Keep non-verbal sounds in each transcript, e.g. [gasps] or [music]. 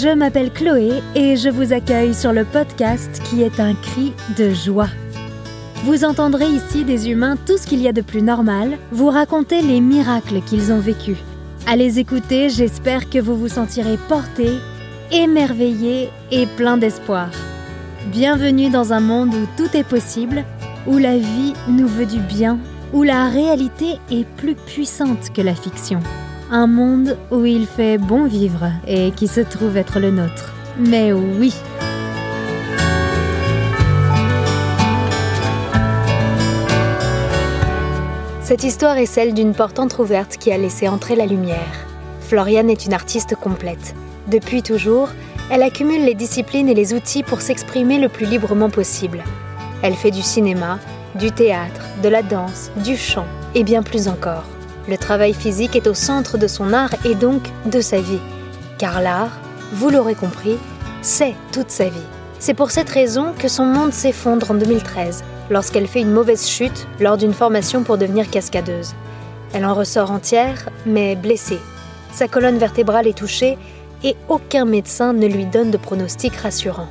Je m'appelle Chloé et je vous accueille sur le podcast qui est un cri de joie. Vous entendrez ici des humains tout ce qu'il y a de plus normal, vous raconter les miracles qu'ils ont vécus. À les écouter, j'espère que vous vous sentirez porté, émerveillé et plein d'espoir. Bienvenue dans un monde où tout est possible, où la vie nous veut du bien, où la réalité est plus puissante que la fiction. Un monde où il fait bon vivre et qui se trouve être le nôtre. Mais oui Cette histoire est celle d'une porte entr'ouverte qui a laissé entrer la lumière. Floriane est une artiste complète. Depuis toujours, elle accumule les disciplines et les outils pour s'exprimer le plus librement possible. Elle fait du cinéma, du théâtre, de la danse, du chant et bien plus encore. Le travail physique est au centre de son art et donc de sa vie. Car l'art, vous l'aurez compris, c'est toute sa vie. C'est pour cette raison que son monde s'effondre en 2013, lorsqu'elle fait une mauvaise chute lors d'une formation pour devenir cascadeuse. Elle en ressort entière, mais blessée. Sa colonne vertébrale est touchée et aucun médecin ne lui donne de pronostic rassurant.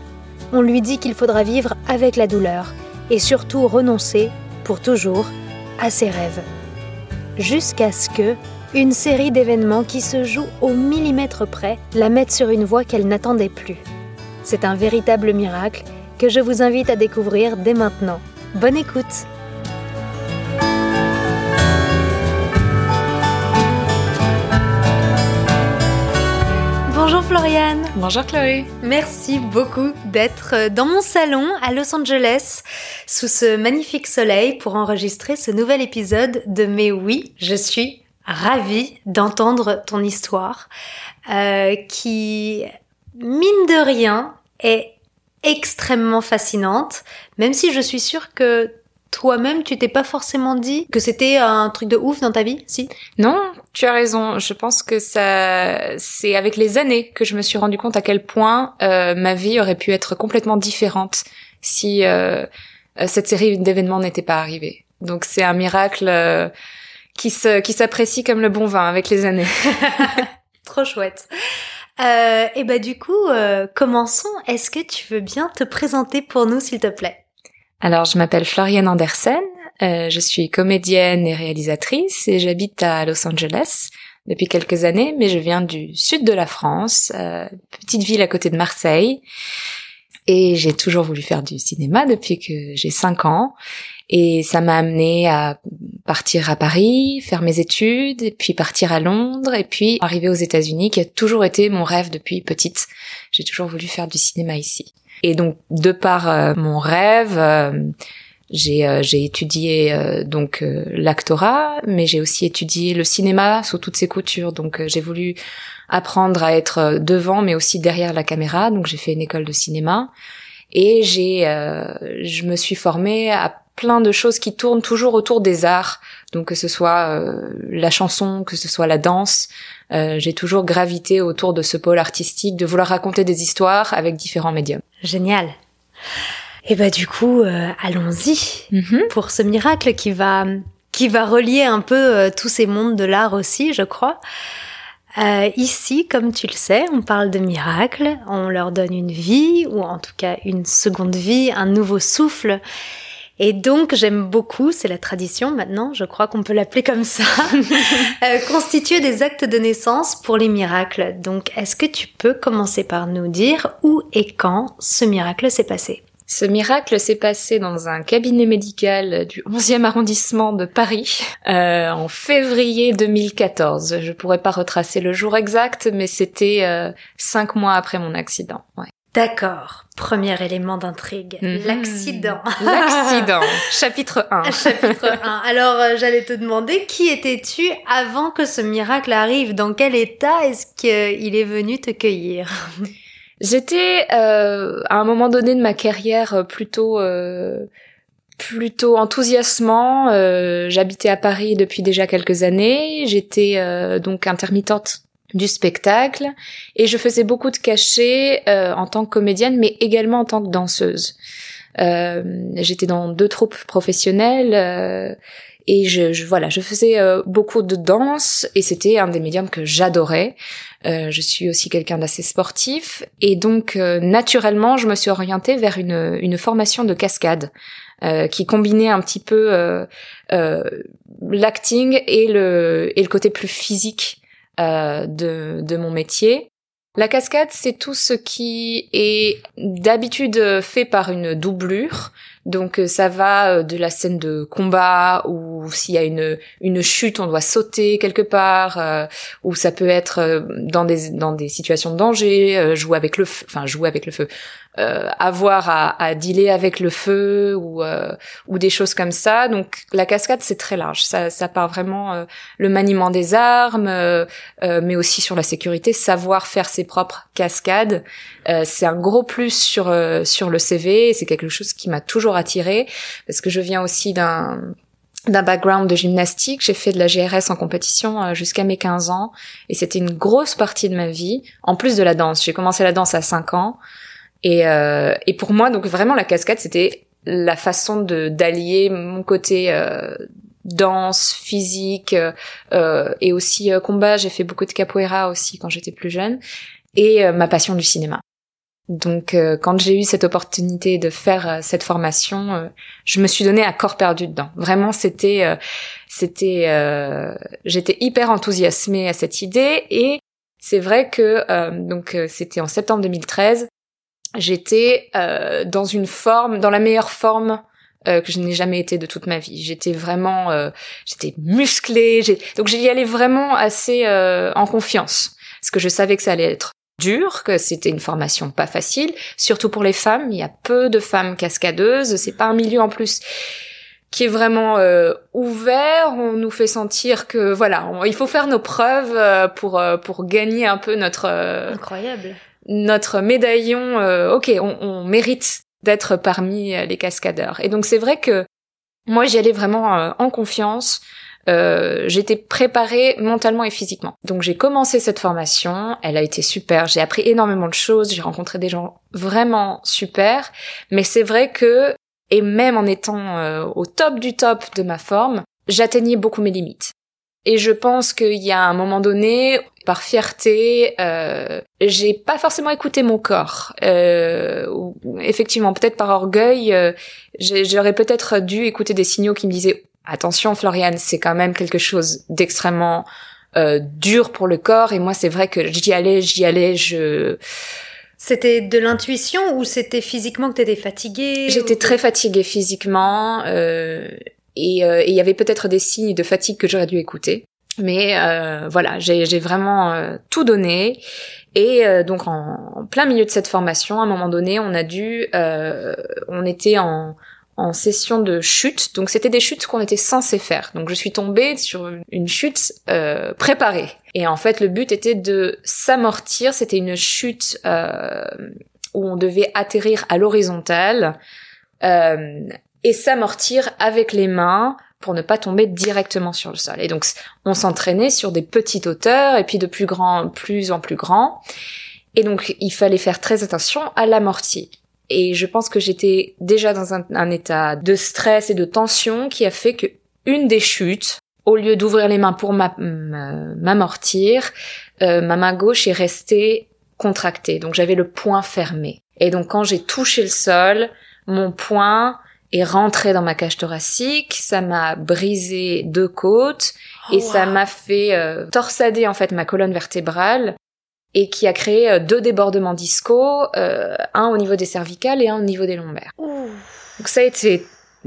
On lui dit qu'il faudra vivre avec la douleur et surtout renoncer, pour toujours, à ses rêves jusqu'à ce que une série d'événements qui se jouent au millimètre près la mettent sur une voie qu'elle n'attendait plus. C'est un véritable miracle que je vous invite à découvrir dès maintenant. Bonne écoute Floriane. Bonjour Chloé. Merci beaucoup d'être dans mon salon à Los Angeles sous ce magnifique soleil pour enregistrer ce nouvel épisode de Mais oui, je suis ravie d'entendre ton histoire euh, qui, mine de rien, est extrêmement fascinante, même si je suis sûre que toi-même, tu t'es pas forcément dit que c'était un truc de ouf dans ta vie, si? Non, tu as raison. Je pense que ça, c'est avec les années que je me suis rendu compte à quel point euh, ma vie aurait pu être complètement différente si euh, cette série d'événements n'était pas arrivée. Donc c'est un miracle euh, qui se, qui s'apprécie comme le bon vin avec les années. [laughs] Trop chouette. Euh, et bah du coup, euh, commençons. Est-ce que tu veux bien te présenter pour nous, s'il te plaît? Alors, je m'appelle Floriane Andersen, euh, je suis comédienne et réalisatrice et j'habite à Los Angeles depuis quelques années, mais je viens du sud de la France, euh, petite ville à côté de Marseille. Et j'ai toujours voulu faire du cinéma depuis que j'ai 5 ans. Et ça m'a amené à partir à Paris, faire mes études, et puis partir à Londres, et puis arriver aux États-Unis, qui a toujours été mon rêve depuis petite. J'ai toujours voulu faire du cinéma ici. Et donc, de par euh, mon rêve, euh, j'ai euh, j'ai étudié donc l'actorat, mais j'ai aussi étudié le cinéma sous toutes ses coutures. Donc, j'ai voulu apprendre à être devant, mais aussi derrière la caméra. Donc, j'ai fait une école de cinéma et j'ai je me suis formée à plein de choses qui tournent toujours autour des arts. Donc, que ce soit la chanson, que ce soit la danse, euh, j'ai toujours gravité autour de ce pôle artistique, de vouloir raconter des histoires avec différents médiums. Génial. Et bah du coup, euh, allons-y mhm. pour ce miracle qui va qui va relier un peu euh, tous ces mondes de l'art aussi, je crois. ici, comme tu le sais, on parle de miracles, on leur donne une vie, ou en tout cas une seconde vie, un nouveau souffle. Et donc j'aime beaucoup, c'est la tradition maintenant, je crois qu'on peut l'appeler comme ça, [laughs] euh, constituer des actes de naissance pour les miracles. Donc est-ce que tu peux commencer par nous dire où et quand ce miracle s'est passé? Ce miracle s'est passé dans un cabinet médical du 11e arrondissement de Paris euh, en février 2014. Je pourrais pas retracer le jour exact, mais c'était euh, cinq mois après mon accident. Ouais. D'accord. Premier élément d'intrigue. Mhm. L'accident. [laughs] L'accident. Chapitre 1. [laughs] Chapitre 1. Alors, euh, j'allais te demander, qui étais-tu avant que ce miracle arrive? Dans quel état est-ce qu'il est venu te cueillir? [laughs] J'étais, euh, à un moment donné de ma carrière, plutôt... Euh, plutôt enthousiasmant. J'habitais à Paris depuis déjà quelques années. J'étais donc intermittente du spectacle et je faisais beaucoup de cachets euh, en tant que comédienne mais également en tant que danseuse. Euh, j'étais dans deux troupes professionnelles euh, et je, je, voilà, je faisais euh, beaucoup de danse et c'était un des médiums que j'adorais. Euh, je suis aussi quelqu'un d'assez sportif et donc euh, naturellement, je me suis orientée vers une, une formation de cascade euh, qui combinait un petit peu l'acting et le et le côté plus physique de de mon métier. La cascade, c'est tout ce qui est d'habitude fait par une doublure. Donc euh, ça va euh, de la scène de combat ou s'il y a une une chute, on doit sauter quelque part, euh, ou ça peut être dans des dans des situations de danger, jouer avec le feu, enfin jouer avec le feu, euh, avoir à, à, dealer avec le feu ou euh, ou des choses comme ça. Donc la cascade c'est très large. Ça, ça part vraiment euh, le maniement des armes, mais aussi sur la sécurité, savoir faire ses propres cascades. c'est un gros plus sur sur le CV. C'est quelque chose qui m'a toujours attiré parce que je viens aussi d'un d'un background de gymnastique, j'ai fait de la GRS en compétition jusqu'à mes 15 ans et c'était une grosse partie de ma vie en plus de la danse. J'ai commencé la danse à 5 ans. Et, euh, et pour moi, donc vraiment la cascade, c'était la façon de d'allier mon côté euh, danse, physique euh, et aussi euh, combat. J'ai fait beaucoup de capoeira aussi quand j'étais plus jeune et euh, ma passion du cinéma. Donc quand j'ai eu cette opportunité de faire cette formation, je me suis donné à corps perdu dedans. Vraiment, c'était c'était j'étais hyper enthousiasmée à cette idée et c'est vrai que donc c'était en septembre 2013 j'étais euh, dans une forme, dans la meilleure forme euh, que je n'ai jamais été de toute ma vie. J'étais vraiment, euh, j'étais musclée, donc j'y allais vraiment assez en confiance, parce que je savais que ça allait être dur, que c'était une formation pas facile, surtout pour les femmes. Il y a peu de femmes cascadeuses, c'est pas un milieu en plus qui est vraiment ouvert. On nous fait sentir que voilà, il faut faire nos preuves pour pour gagner un peu notre incroyable notre médaillon, euh, ok, on, on mérite d'être parmi euh, les cascadeurs. Et donc c'est vrai que moi j'y allais vraiment euh, en confiance. Euh, j'étais préparée mentalement et physiquement. Donc j'ai commencé cette formation, elle a été super, j'ai appris énormément de choses, j'ai rencontré des gens vraiment super, mais c'est vrai que, et même en étant au top du top de ma forme, j'atteignais beaucoup mes limites. Et je pense qu'il y a un moment donné, par fierté, euh, j'ai pas forcément écouté mon corps. Euh, effectivement, peut-être par orgueil, euh, j'aurais peut-être dû écouter des signaux qui me disaient attention, Floriane, c'est quand même quelque chose d'extrêmement euh, dur pour le corps. Et moi, c'est vrai que j'y allais, j'y allais, je c'était de l'intuition ou c'était physiquement que t'étais fatiguée J'étais très fatiguée physiquement. Euh, euh, et il y avait peut-être des signes de fatigue que j'aurais dû écouter. Mais euh, voilà, j'ai vraiment euh, tout donné. Et donc en, plein milieu de cette formation, à un moment donné, on a dû, on était en, en session de chute. Donc c'était des chutes qu'on était censé faire. Donc je suis tombée sur une chute préparée. Et en fait, le but était de s'amortir. C'était une chute où on devait atterrir à l'horizontale et s'amortir avec les mains pour ne pas tomber directement sur le sol. Et donc on s'entraînait sur des petites hauteurs et puis de plus grand, plus en plus grand. Et donc il fallait faire très attention à l'amorti. Et je pense que j'étais déjà dans un, état de stress et de tension qui a fait que une des chutes, au lieu d'ouvrir les mains pour m'amortir, euh, ma main gauche est restée contractée. Donc j'avais le poing fermé. Et donc quand j'ai touché le sol, mon poing est rentré dans ma cage thoracique, ça m'a brisé deux côtes oh, et ça m'a fait euh, torsader en fait ma colonne vertébrale et qui a créé euh, deux débordements discaux, euh, un au niveau des cervicales et un au niveau des lombaires. Donc ça a été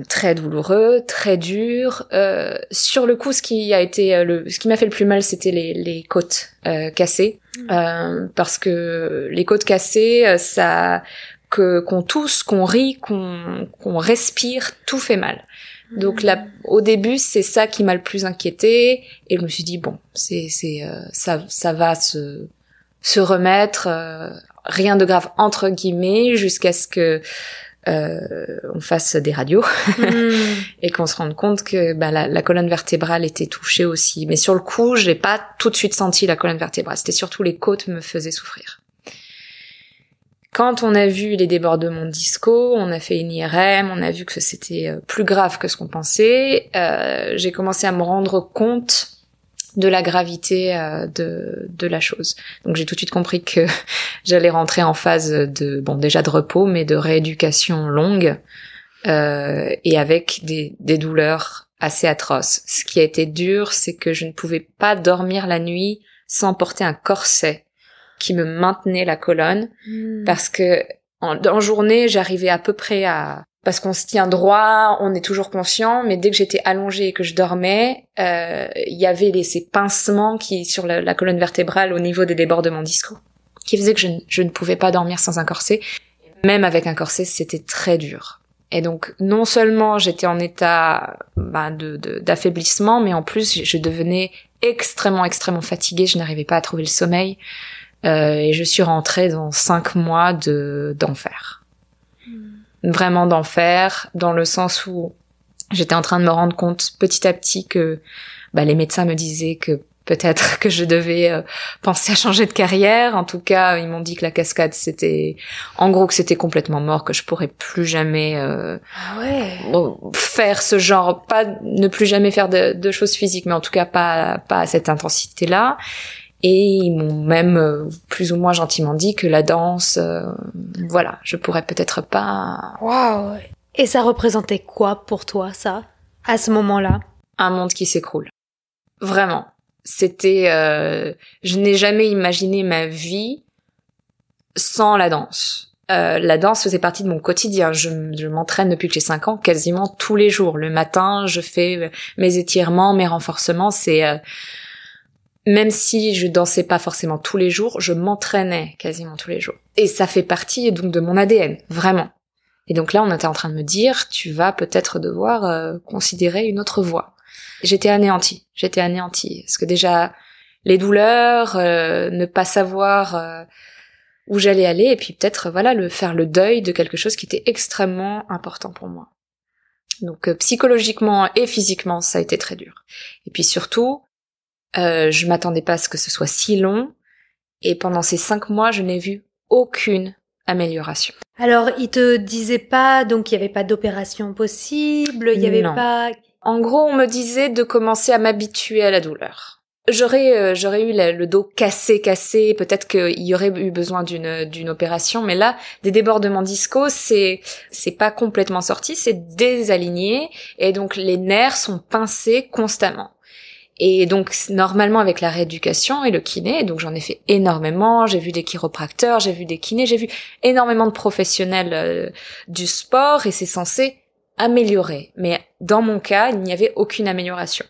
très douloureux, très dur. Euh, sur le coup, ce qui a été le, ce qui m'a fait le plus mal, c'était les, les côtes cassées, mmh. parce que les côtes cassées, ça que qu'on tousse, qu'on rit, qu'on qu'on respire, tout fait mal. Donc là, au début, c'est ça qui m'a le plus inquiété, et je me suis dit bon, c'est c'est euh, ça ça va se se remettre, euh, rien de grave entre guillemets, jusqu'à ce que euh, on fasse des radios hmm. [laughs] et qu'on se rende compte que bah, la, la, colonne vertébrale était touchée aussi. Mais sur le coup, j'ai pas tout de suite senti la colonne vertébrale. C'était surtout les côtes me faisaient souffrir. Quand on a vu les débordements de disco, on a fait une IRM, on a vu que c'était euh, plus grave que ce qu'on pensait. Euh, j'ai commencé à me rendre compte de la gravité euh, de, de la chose. Donc j'ai tout de suite compris que [laughs] j'allais rentrer en phase de bon déjà de repos, mais de rééducation longue euh, et avec des, des douleurs assez atroces. Ce qui a été dur, c'est que je ne pouvais pas dormir la nuit sans porter un corset qui me maintenait la colonne Hmm. parce que en, journée j'arrivais à peu près à parce qu'on se tient droit, on est toujours conscient, mais dès que j'étais allongée et que je dormais, euh, il y avait les, ces pincements qui sur la, la, colonne vertébrale au niveau des débordements disco, qui faisaient que je, je, ne pouvais pas dormir sans un corset. Même avec un corset, c'était très dur. Et donc, non seulement j'étais en état de, d'affaiblissement, mais en plus, je devenais extrêmement, extrêmement fatiguée. Je n'arrivais pas à trouver le sommeil. Euh, et je suis rentrée dans cinq mois de d'enfer. Mmh. Vraiment d'enfer, dans le sens où j'étais en train de me rendre compte petit à petit que bah, les médecins me disaient que peut-être [laughs] que je devais euh, penser à changer de carrière. En tout cas, ils m'ont dit que la cascade c'était, en gros, que c'était complètement mort, que je pourrais plus jamais euh, ah ouais. faire ce genre, pas ne plus jamais faire de, de, choses physiques, mais en tout cas pas pas à cette intensité-là. Et ils m'ont même euh, plus ou moins gentiment dit que la danse, euh, voilà, je pourrais peut-être pas. Waouh Et ça représentait quoi pour toi, ça, à ce moment-là? Un monde qui s'écroule. Vraiment. C'était, euh, je n'ai jamais imaginé ma vie sans la danse. Euh, la danse faisait partie de mon quotidien. Je, je m'entraîne depuis que j'ai 5 ans, quasiment tous les jours. Le matin, je fais mes étirements, mes renforcements. C'est euh, même si je dansais pas forcément tous les jours, je m'entraînais quasiment tous les jours. Et ça fait partie donc de mon ADN, vraiment. Et donc là, on était en train de me dire, tu vas peut-être devoir euh, considérer une autre voie. J'étais anéantie, j'étais anéantie. Parce que déjà, les douleurs, euh, ne pas savoir euh, où j'allais aller, et puis peut-être, voilà, le faire le deuil de quelque chose qui était extrêmement important pour moi. Donc euh, psychologiquement et physiquement, ça a été très dur. Et puis surtout, euh, je m'attendais pas à ce que ce soit si long, et pendant ces cinq mois, je n'ai vu aucune amélioration. Alors, il te disait pas, donc il y avait pas d'opération possible, il y avait Non. pas. En gros, on me disait de commencer à m'habituer à la douleur. J'aurais euh, j'aurais eu la- le dos cassé cassé, peut-être qu'il y aurait eu besoin d'une d'une opération, mais là des débordements disco, c'est c'est pas complètement sorti, c'est désaligné et donc les nerfs sont pincés constamment. Et donc normalement avec la rééducation et le kiné, donc j'en ai fait énormément, j'ai vu des chiropracteurs, j'ai vu des kinés, j'ai vu énormément de professionnels euh, du sport et c'est censé améliorer. Mais dans mon cas, il n'y avait aucune amélioration.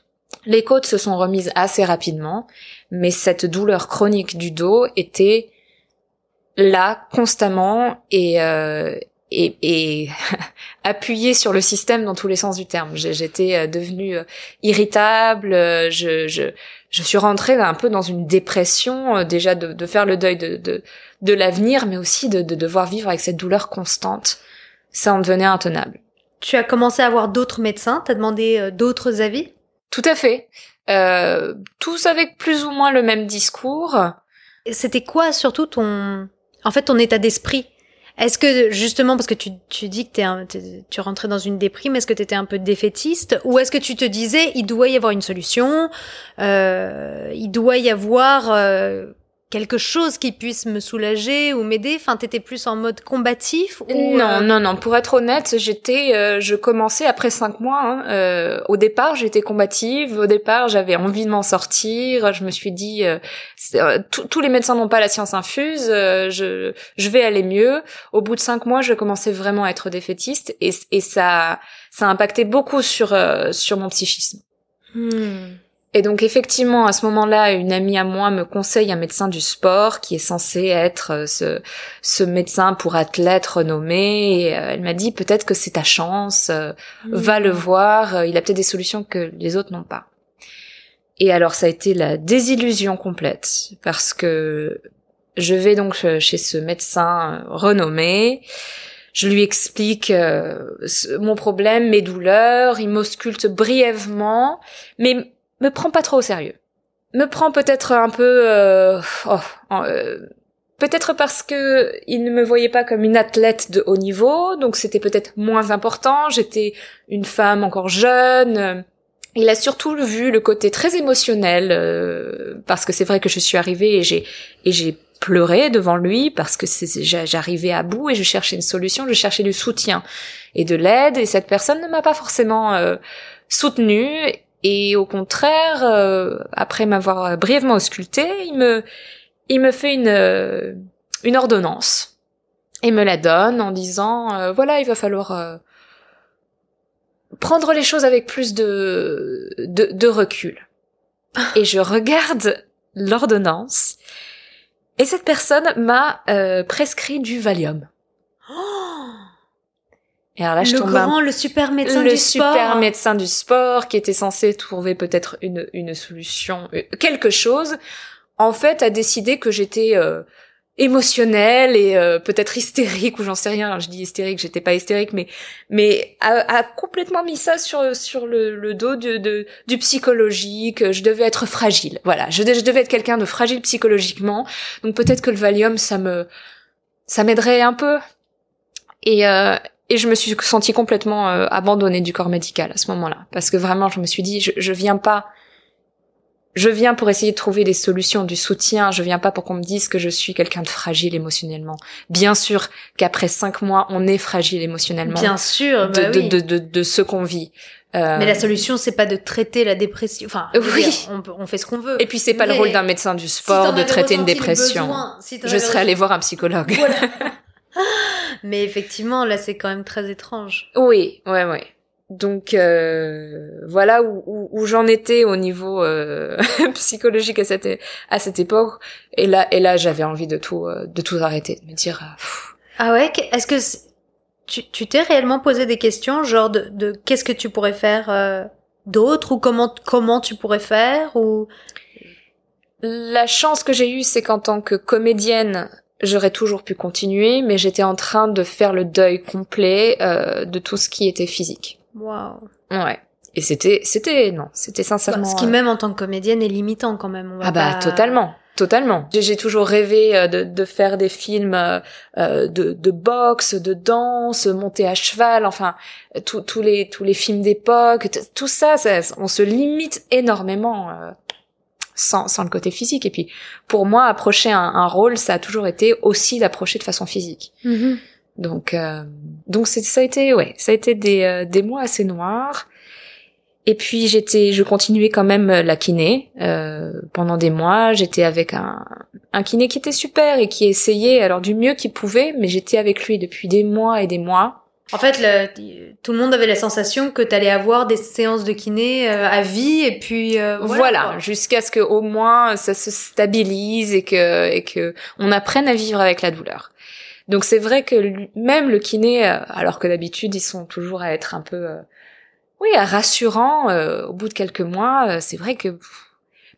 Les côtes se sont remises assez rapidement, mais cette douleur chronique du dos était là constamment et euh, et, et [laughs] appuyée sur le système dans tous les sens du terme. J'ai- J'étais euh, devenue euh, irritable, euh, je, je, je suis rentrée un peu dans une dépression, déjà de, de faire le deuil de, de, de l'avenir, mais aussi de, de devoir vivre avec cette douleur constante. Ça en devenait intenable. Tu as commencé à voir d'autres médecins, t'as demandé d'autres avis? Tout à fait. Euh, tous avec plus ou moins le même discours. C'était quoi surtout ton, en fait, ton état d'esprit? Est-ce que justement parce que tu, tu dis que tu rentrais dans une déprime, est-ce que tu étais un peu défaitiste ou est-ce que tu te disais il doit y avoir une solution, euh, il doit y avoir euh, quelque chose qui puisse me soulager ou m'aider? Enfin, t'étais plus en mode combatif ou non, euh, non, non. Pour être honnête, j'étais, euh, je commençais après cinq mois. hein. Euh, au départ, j'étais combative. Au départ, j'avais envie de m'en sortir. Je me suis dit, euh, euh, tous les médecins n'ont pas la science infuse. euh, je, je vais aller mieux. Au bout de cinq mois, je commençais vraiment à être défaitiste et, et ça, ça a impacté beaucoup sur euh, sur mon psychisme. hmm. Et donc effectivement, à ce moment-là, une amie à moi me conseille un médecin du sport qui est censé être euh, ce, ce médecin pour athlète renommé. Et euh, elle m'a dit peut-être que c'est ta chance, euh, va le voir, il a peut-être des solutions que les autres n'ont pas. Et alors ça a été la désillusion complète parce que je vais donc chez ce médecin renommé. Je lui explique euh, mon problème, mes douleurs, il m'ausculte brièvement, mais me prends pas trop au sérieux. Me prends peut-être un peu, euh, oh, euh, Peut-être parce que il ne me voyait pas comme une athlète de haut niveau, donc c'était peut-être moins important. J'étais une femme encore jeune. Il a surtout vu le côté très émotionnel, euh, parce que c'est vrai que je suis arrivée et j'ai et j'ai pleuré devant lui parce que j'arrivais à bout et je cherchais une solution, je cherchais du soutien et de l'aide et cette personne ne m'a pas forcément euh, soutenue et au contraire, euh, après m'avoir brièvement ausculté, il me il me fait une, euh, une ordonnance et me la donne en disant euh, voilà il va falloir euh, prendre les choses avec plus de, de, de recul. et je regarde l'ordonnance et cette personne m'a prescrit du Valium. Et alors là, je le grand, le super médecin du sport. Le super médecin du sport qui était censé trouver peut-être une, une solution, quelque chose en fait, a décidé que j'étais euh, émotionnelle et euh, peut-être hystérique ou j'en sais rien. je dis hystérique, j'étais pas hystérique, mais mais a, complètement mis ça sur sur le, dos de, du psychologique. Je devais être fragile. Voilà, je, je devais être quelqu'un de fragile psychologiquement. Donc peut-être que le Valium, ça me ça m'aiderait un peu. Et euh, et je me suis sentie complètement abandonnée du corps médical à ce moment-là, parce que vraiment, je me suis dit, je, je viens pas je viens pour essayer de trouver des solutions, du soutien. Je viens pas pour qu'on me dise que je suis quelqu'un de fragile émotionnellement. Bien sûr qu'après cinq mois, on est fragile émotionnellement. Bien sûr, de, bah de, de, de, ce qu'on vit. Euh... Mais la solution, c'est pas de traiter la dépression. Enfin, oui. on, on, fait ce qu'on veut. Et puis c'est pas le rôle d'un médecin du sport de traiter une dépression. je serais allée voir un psychologue. Voilà. [laughs] Mais effectivement, là, c'est quand même très étrange. Oui, ouais, ouais. Donc euh, voilà où, où, j'en étais au niveau euh, [laughs] psychologique à cette à cette époque et là et là j'avais envie de tout euh, de tout arrêter de me dire ah ouais est-ce que tu tu t'es réellement posé des questions genre de, de qu'est-ce que tu pourrais faire d'autre ou comment comment tu pourrais faire ou? La chance que j'ai eue c'est qu'en tant que comédienne j'aurais toujours pu continuer mais j'étais en train de faire le deuil complet de tout ce qui était physique Waouh. Ouais. Et c'était, c'était, non, c'était sincèrement. ce qui même en tant que comédienne est limitant quand même. ah bah totalement, totalement. J'ai toujours rêvé euh, de, de, faire des films euh, euh, de, de boxe, de danse, monter à cheval, enfin tous les tous les films d'époque, tout ça, ça, on se limite énormément. Sans, sans le côté physique. Et puis, pour moi, approcher un, un rôle, ça a toujours été aussi d'approcher de façon physique. Mm-hmm. Donc, euh, donc ça a été, ouais, ça a été des, euh, des mois assez noirs. Et puis j'étais, je continuais quand même la kiné euh, pendant des mois. J'étais avec un, un kiné qui était super et qui essayait alors du mieux qu'il pouvait, mais j'étais avec lui depuis des mois et des mois. En fait, le, tout le monde avait la sensation que tu allais avoir des séances de kiné à vie et puis voilà, voilà jusqu'à ce que au moins ça se stabilise et que et que on apprenne à vivre avec la douleur. Donc c'est vrai que même le kiné, euh, alors que d'habitude ils sont toujours à être un peu, euh, oui, rassurant. Euh, au bout de quelques mois, c'est vrai que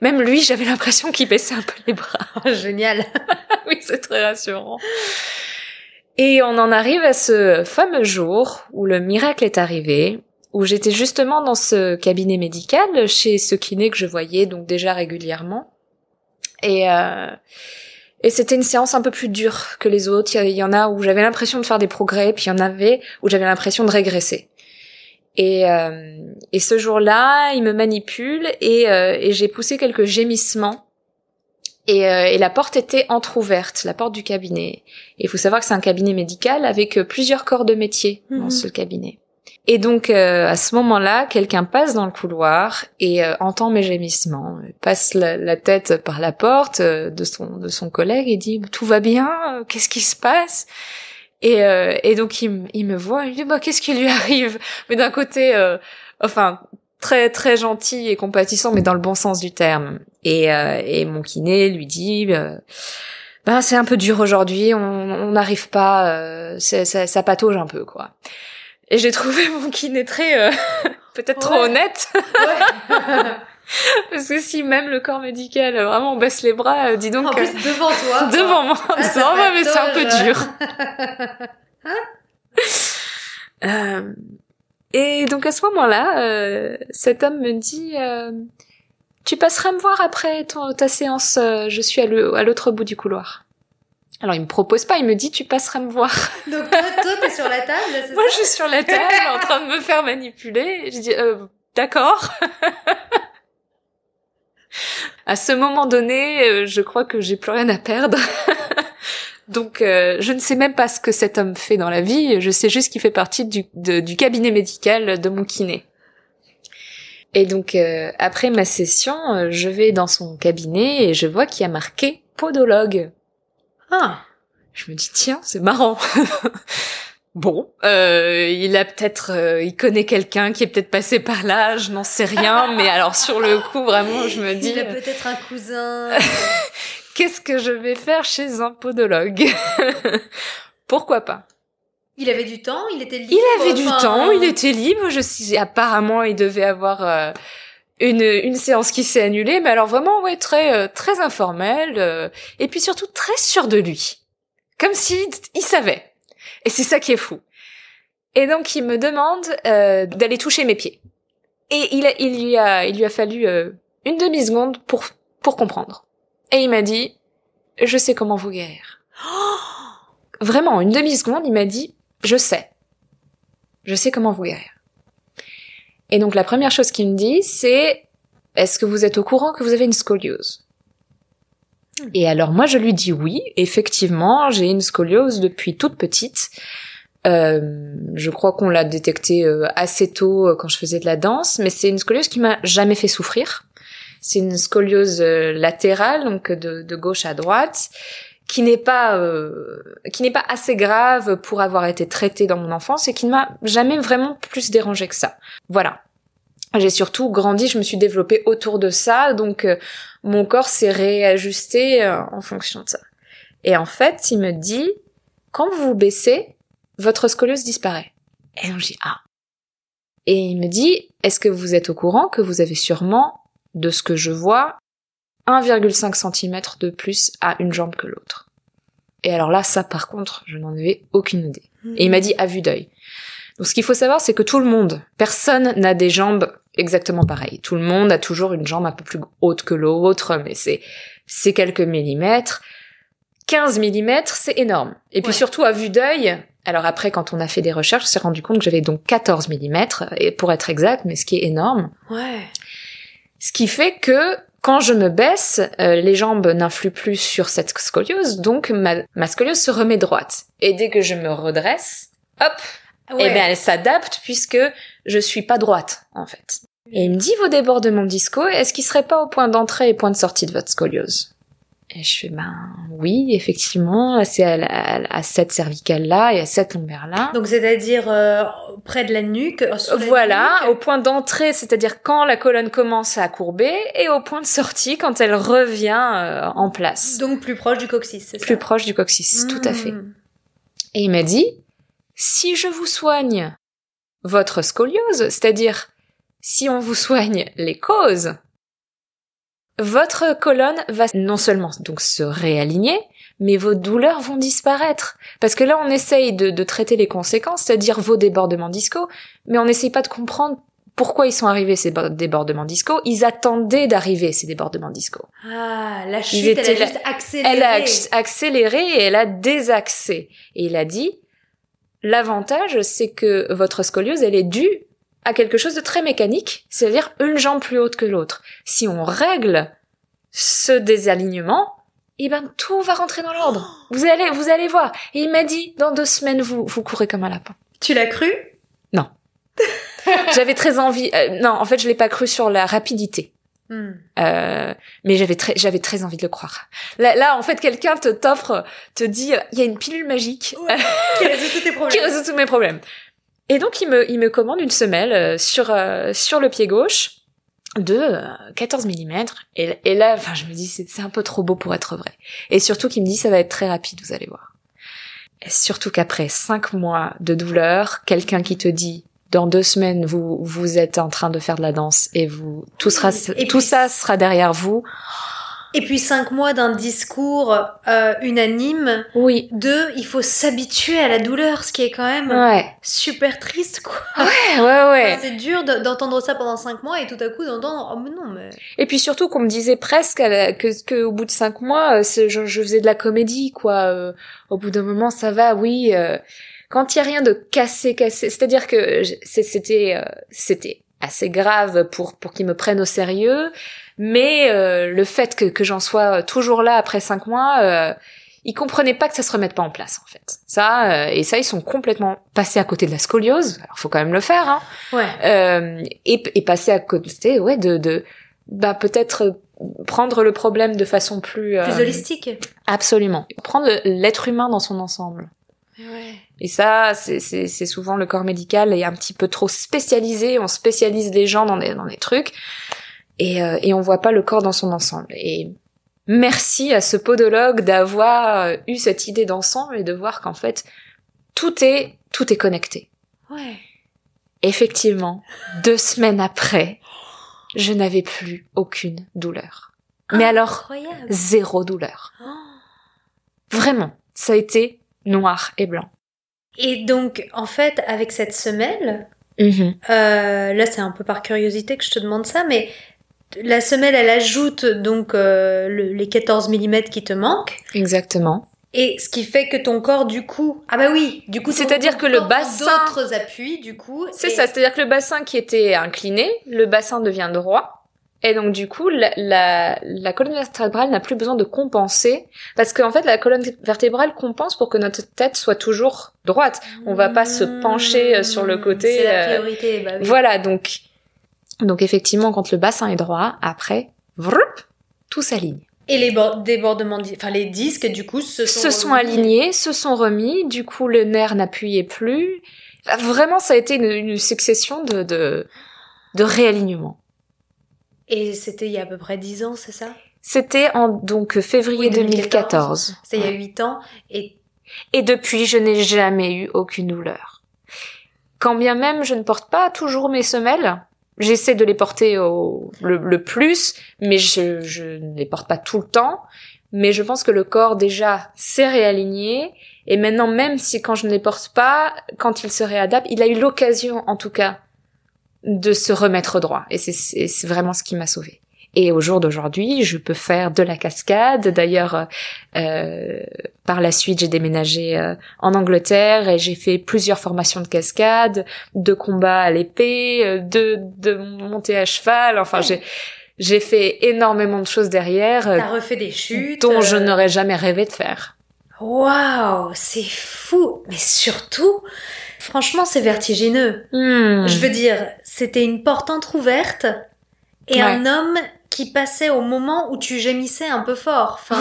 même lui, j'avais l'impression qu'il baissait un peu les bras. [laughs] Génial. [laughs] oui, c'est très rassurant. Et on en arrive à ce fameux jour où le miracle est arrivé, où j'étais justement dans ce cabinet médical chez ce kiné que je voyais donc déjà régulièrement. Et euh, et c'était une séance un peu plus dure que les autres. Il y en a où j'avais l'impression de faire des progrès, puis il y en avait où j'avais l'impression de régresser. Et, euh, et ce jour-là, il me manipule et, euh, et j'ai poussé quelques gémissements. Et, euh, et, la porte était entr'ouverte, la porte du cabinet. Et il faut savoir que c'est un cabinet médical avec plusieurs corps de métier dans mhm. ce cabinet. Et donc euh, à ce moment-là, quelqu'un passe dans le couloir et euh, entend mes gémissements, passe la, tête par la porte euh, de son de son collègue et dit tout va bien, qu'est-ce qui se passe? Et, et donc il, il, me voit, il dit bah qu'est-ce qui lui [laughs] arrive? Mais d'un côté, enfin très très gentil et compatissant, mais dans le bon sens du terme. Et, et mon kiné lui dit bah c'est un peu dur aujourd'hui, on n'arrive pas, ça, ça patauge un peu quoi. Et j'ai trouvé mon kiné très euh, [laughs] peut-être trop honnête. [laughs] Parce que si même le corps médical euh, vraiment baisse les bras, euh, dis donc. En plus devant toi. [laughs] devant moi, en disant ah, mais c'est un peu dur. Et donc à ce moment-là, cet homme me dit tu passeras me voir après ton, ta séance. je suis à l'autre bout du couloir. Alors il me propose pas, il me dit tu passeras me voir. [laughs] Donc toi, t'es sur la table, c'est Moi je suis sur la table en train de me faire manipuler. Je dis euh, d'accord. [laughs] à ce moment donné, euh, je crois que j'ai plus rien à perdre. [laughs] Donc euh, je ne sais même pas ce que cet homme fait dans la vie, je sais juste qu'il fait partie du, du cabinet médical de mon kiné. Et donc euh, après ma session, euh, je vais dans son cabinet et je vois qu'il y a marqué podologue. Ah. Je me dis tiens, c'est marrant. [laughs] bon, euh, il a peut-être, il connaît quelqu'un qui est peut-être passé par là, je n'en sais rien, mais alors sur le coup vraiment, je me [laughs] dis. Il a peut-être un cousin. [laughs] Qu'est-ce que je vais faire chez un podologue? Pourquoi pas? Il avait du temps, il était libre. Il avait du temps, il était libre. Je sais, apparemment, il devait avoir euh, une, une séance qui s'est annulée, mais alors vraiment, ouais, très euh, très informel, euh, et puis surtout très sûr de lui, comme si il savait. Et c'est ça qui est fou. Et donc, il me demande d'aller toucher mes pieds. Et il, a, il lui a il lui a fallu une demi seconde pour pour comprendre. Et il m'a dit, je sais comment vous guérir. [gasps] Vraiment, une demi seconde, il m'a dit, je sais. Je sais comment vous guérir. Et donc la première chose qu'il me dit, c'est est-ce que vous êtes au courant que vous avez une scoliose? Hmm. Et alors moi je lui dis oui, effectivement, j'ai une scoliose depuis toute petite. Euh, je crois qu'on l'a détectée euh, assez tôt euh, quand je faisais de la danse, mais c'est une scoliose qui m'a jamais fait souffrir. C'est une scoliose latérale, donc de, gauche à droite, qui n'est pas euh, qui n'est pas assez grave pour avoir été traité dans mon enfance et qui ne m'a jamais vraiment plus dérangé que ça. Voilà. J'ai surtout grandi, je me suis développée autour de ça, donc euh, mon corps s'est réajusté euh, en fonction de ça. Et en fait, il me dit quand vous vous baissez, votre scoliose disparaît. Et donc je dis ah. Et il me dit est-ce que vous êtes au courant que vous avez sûrement de ce que je vois 1,5 cm de plus à une jambe que l'autre. Et alors là, ça par contre, je n'en avais aucune idée. Et il m'a dit à vue d'œil. Donc ce qu'il faut savoir, c'est que tout le monde, personne n'a des jambes exactement pareilles. Tout le monde a toujours une jambe un peu plus haute que l'autre, mais c'est c'est quelques millimètres. 15 millimètres, c'est énorme. Et puis surtout à vue d'œil, alors après, quand on a fait des recherches, on s'est rendu compte que j'avais donc 14 millimètres, et pour être exact, mais ce qui est énorme. Ouais. Ce qui fait que quand je me baisse, euh, les jambes n'influent plus sur cette scoliose, donc ma, ma, scoliose se remet droite. Et dès que je me redresse, hop, eh bien elle s'adapte puisque je suis pas droite en fait. Et il me dit vos débordements disco, est-ce qu'ils seraient pas au point d'entrée et point de sortie de votre scoliose? Et je fais, ben oui, effectivement, c'est à, cette cervicale-là et à cette lombaire-là. Donc c'est-à-dire euh, près de la nuque euh, Voilà, au point d'entrée, c'est-à-dire quand la colonne commence à courber, et au point de sortie quand elle revient euh, en place. Donc plus proche du coccyx, c'est ça Plus proche du coccyx, tout à fait. Hmm. Et il m'a dit, si je vous soigne votre scoliose, c'est-à-dire si on vous soigne les causes, votre colonne va non seulement donc se réaligner, mais vos douleurs vont disparaître. Parce que là, on essaye de, traiter les conséquences, c'est-à-dire vos débordements disco, mais on n'essaye pas de comprendre pourquoi ils sont arrivés ces débordements disco. Ils attendaient d'arriver ces débordements disco. Ah, la chute, elle a juste accéléré. Elle a accéléré et elle a désaxé. Et il a dit, l'avantage, c'est que votre scoliose, elle est due à quelque chose de très mécanique, c'est-à-dire une jambe plus haute que l'autre. Si on règle ce désalignement, eh ben tout va rentrer dans l'ordre. Vous allez, vous allez voir. Et il m'a dit, dans deux semaines, vous, vous courez comme un lapin. Tu l'as cru? Non. [laughs] j'avais très envie. Euh, non, en fait, je l'ai pas cru sur la rapidité. Hmm. Euh, mais j'avais très, j'avais très envie de le croire. Là, là en fait, quelqu'un te t'offre, te dit, il y a une pilule magique qui résout tous tes [laughs] problèmes. qui résout tous mes problèmes. Et donc il me, il me commande une semelle euh, sur, euh, sur le pied gauche de 14 euh, mm. Et, et là, enfin, je me dis, c'est un peu trop beau pour être vrai. Et surtout qu'il me dit, ça va être très rapide, vous allez voir. Et surtout qu'après cinq mois de douleur, quelqu'un qui te dit, dans deux semaines, vous, vous êtes en train de faire de la danse et vous, tout sera, tout ça sera derrière vous. Et puis cinq mois d'un discours euh, unanime. Oui. De, il faut s'habituer à la douleur, ce qui est quand même Ouais. super triste, quoi. Ouais, ouais, [laughs] ouais. Enfin, c'est dur de- d'entendre ça pendant cinq mois et tout à coup d'entendre, oh mais non, mais... Et puis surtout qu'on me disait presque la- que, que au bout de cinq mois, euh, je, je faisais de la comédie, quoi. Euh, au bout d'un moment, ça va, oui. euh, quand il y a rien de cassé, cassé, c'est-à-dire que c'était, euh, c'était assez grave pour pour qu'ils me prennent au sérieux, mais euh, le fait que que j'en sois toujours là après cinq mois. Euh, ils comprenaient pas que ça se remette pas en place en fait. Ça euh, et ça ils sont complètement passés à côté de la scoliose. Alors faut quand même le faire hein Ouais. euh, et, et passer à côté, ouais, de, de bah peut-être prendre le problème de façon plus, euh, Plus holistique. absolument, prendre l'être humain dans son ensemble. Ouais. Et ça, c'est c'est c'est souvent le corps médical est un petit peu trop spécialisé. On spécialise les gens dans des dans des trucs et euh, et on voit pas le corps dans son ensemble. Et merci à ce podologue d'avoir euh, eu cette idée d'ensemble et de voir qu'en fait tout est tout est connecté. Ouais. Effectivement, deux semaines après, je n'avais plus aucune douleur. Mais alors, zéro douleur. Oh. Vraiment, ça a été noir et blanc. Et donc, en fait, avec cette semelle, Mhm. euh, là c'est un peu par curiosité que je te demande ça, mais la semelle elle ajoute donc euh, le- les 14 mm qui te manquent. Exactement. Et ce qui fait que ton corps, du coup, ah bah oui, du coup, C'est-à-dire que le bassin- d'autres appuis, du coup, C'est et- ça, c'est-à-dire que le bassin qui était incliné, le bassin devient droit. Et donc du coup, la, la, la colonne vertébrale n'a plus besoin de compenser, parce qu'en fait, la colonne vertébrale compense pour que notre tête soit toujours droite. On va pas se pencher euh, sur le côté, C'est la euh, priorité, bah oui. Voilà, donc, donc effectivement, quand le bassin est droit, après, vroup, tout s'aligne. Et les bord- débordements, enfin les disques, du coup, se sont, Se sont alignés, se sont remis, du coup, le nerf n'appuyait plus. Enfin, Vraiment, ça a été une, une succession de, de, de réalignements. Et c'était il y a à peu près 10 ans, c'est ça? C'était en donc février Oui, 2014. C'était il y a 8 ans. Et Et depuis, je n'ai jamais eu aucune douleur. Quand bien même je ne porte pas toujours mes semelles, j'essaie de les porter au, le, le plus, mais je, je ne les porte pas tout le temps. Mais je pense que le corps déjà s'est réaligné. Et maintenant, même si quand je ne les porte pas, quand il se réadapte, il a eu l'occasion, en tout cas, de se remettre droit. Et c'est- vraiment ce qui m'a sauvé. Et au jour d'aujourd'hui, je peux faire de la cascade. D'ailleurs, euh, par la suite, j'ai déménagé euh, en Angleterre et j'ai fait plusieurs formations de cascade, de combat à l'épée, euh, de, de montée à cheval. Enfin, j'ai j'ai fait énormément de choses derrière euh, t'as refait des chutes. dont je euh, n'aurais jamais rêvé de faire. Waouh, c'est fou. Mais surtout, franchement, c'est vertigineux. Hmm. Je veux dire, c'était une porte entr'ouverte et Ouais. un homme qui passait au moment où tu gémissais un peu fort. Enfin,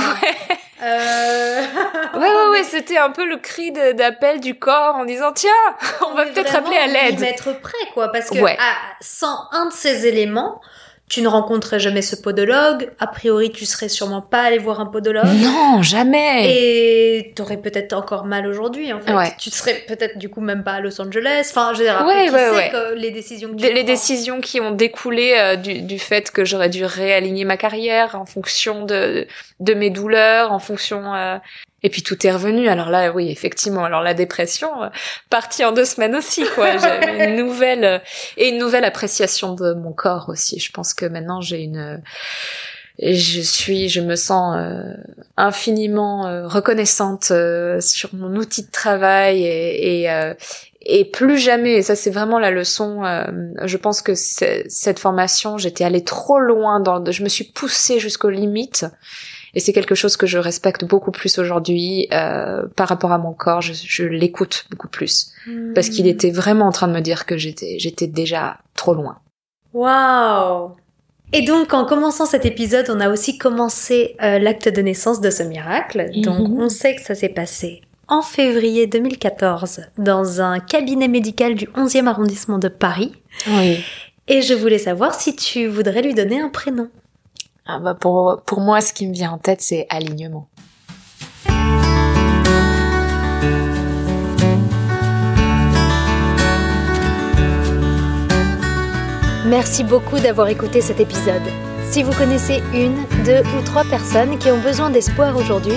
euh... [laughs] Ouais, ouais, [laughs] ouais, c'était un peu le cri d'appel du corps en disant tiens, on va peut-être appeler à l'aide. millimètre près, quoi. Parce que Ouais. à- sans un de ces éléments, tu ne rencontrerais jamais ce podologue. A priori, tu serais sûrement pas allé voir un podologue. Non, jamais. Et t'aurais peut-être encore mal aujourd'hui, en fait. Ouais. Tu serais peut-être du coup même pas à Los Angeles. Enfin, je veux dire, Ouais, ouais, que les décisions que tu les prends. décisions qui ont découlé euh, du, du fait que j'aurais dû réaligner ma carrière en fonction de, de mes douleurs, en fonction... euh, Et puis tout est revenu. Alors là, oui, effectivement. Alors la dépression, euh, partie en deux semaines aussi, quoi. [laughs] J'avais une nouvelle... euh, Et une nouvelle appréciation de mon corps aussi. Je pense que maintenant, j'ai une... euh, je suis, je me sens euh, infiniment reconnaissante sur mon outil de travail et, et, et plus jamais, et ça c'est vraiment la leçon, euh, je pense que cette formation, j'étais allée trop loin, dans, je me suis poussée jusqu'aux limites, et c'est quelque chose que je respecte beaucoup plus aujourd'hui euh, par rapport à mon corps, je, je l'écoute beaucoup plus, parce qu'il Hmm. était vraiment en train de me dire que j'étais, j'étais déjà trop loin. Waouh Et donc, en commençant cet épisode, on a aussi commencé euh, l'acte de naissance de ce miracle. Donc, Mhm. on sait que ça s'est passé en février 2014 dans un cabinet médical du 11e arrondissement de Paris. Oui. Et je voulais savoir si tu voudrais lui donner un prénom. Ah bah pour, pour moi, ce qui me vient en tête, c'est alignement. Merci beaucoup d'avoir écouté cet épisode. Si vous connaissez une, deux ou trois personnes qui ont besoin d'espoir aujourd'hui,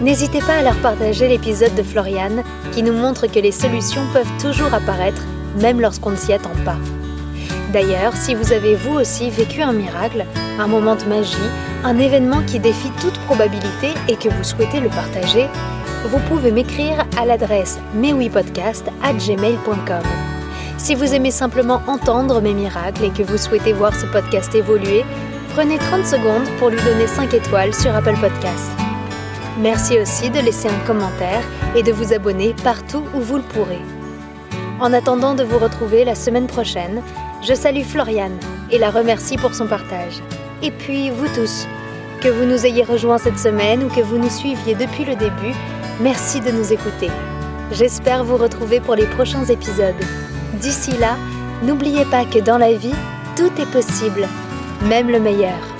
n'hésitez pas à leur partager l'épisode de Floriane qui nous montre que les solutions peuvent toujours apparaître, même lorsqu'on ne s'y attend pas. D'ailleurs, si vous avez vous aussi vécu un miracle, un moment de magie, un événement qui défie toute probabilité et que vous souhaitez le partager, vous pouvez m'écrire à l'adresse mewipodcast@gmail.com. Si vous aimez simplement entendre mes miracles et que vous souhaitez voir ce podcast évoluer, prenez 30 secondes pour lui donner 5 étoiles sur Apple Podcasts. Merci aussi de laisser un commentaire et de vous abonner partout où vous le pourrez. En attendant de vous retrouver la semaine prochaine, je salue Floriane et la remercie pour son partage. Et puis vous tous, que vous nous ayez rejoints cette semaine ou que vous nous suiviez depuis le début, merci de nous écouter. J'espère vous retrouver pour les prochains épisodes. D'ici là, n'oubliez pas que dans la vie, tout est possible, même le meilleur.